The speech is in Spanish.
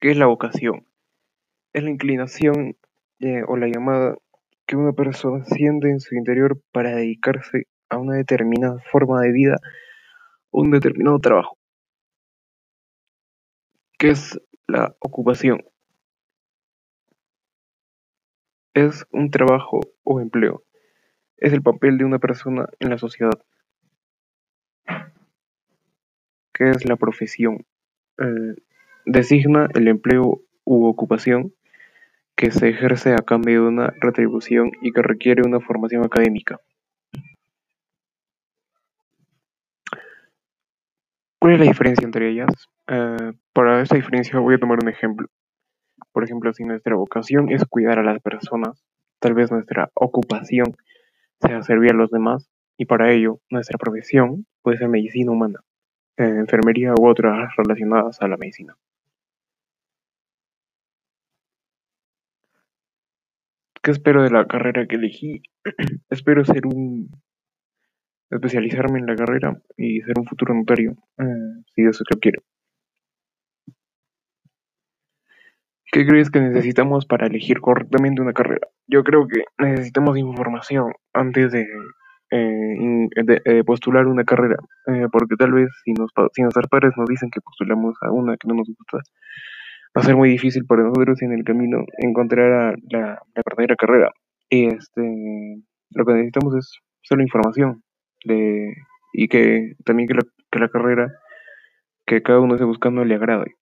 ¿Qué es la vocación? Es la inclinación eh, o la llamada que una persona siente en su interior para dedicarse a una determinada forma de vida o un determinado trabajo. ¿Qué es la ocupación? Es un trabajo o empleo. Es el papel de una persona en la sociedad. ¿Qué es la profesión? Eh, designa el empleo u ocupación que se ejerce a cambio de una retribución y que requiere una formación académica. ¿Cuál es la diferencia entre ellas? Eh, para esa diferencia voy a tomar un ejemplo. Por ejemplo, si nuestra vocación es cuidar a las personas, tal vez nuestra ocupación sea servir a los demás y para ello nuestra profesión puede ser medicina humana, eh, enfermería u otras relacionadas a la medicina. ¿Qué espero de la carrera que elegí? espero ser un... especializarme en la carrera y ser un futuro notario, eh, si Dios lo quiere. ¿Qué crees que necesitamos para elegir correctamente una carrera? Yo creo que necesitamos información antes de, eh, de postular una carrera, eh, porque tal vez si, nos, si nuestros padres nos dicen que postulamos a una que no nos gusta, va a ser muy difícil para nosotros en el camino encontrar la, la verdadera carrera. Y este, lo que necesitamos es solo información de, y que también que la, que la carrera que cada uno esté buscando le agrade.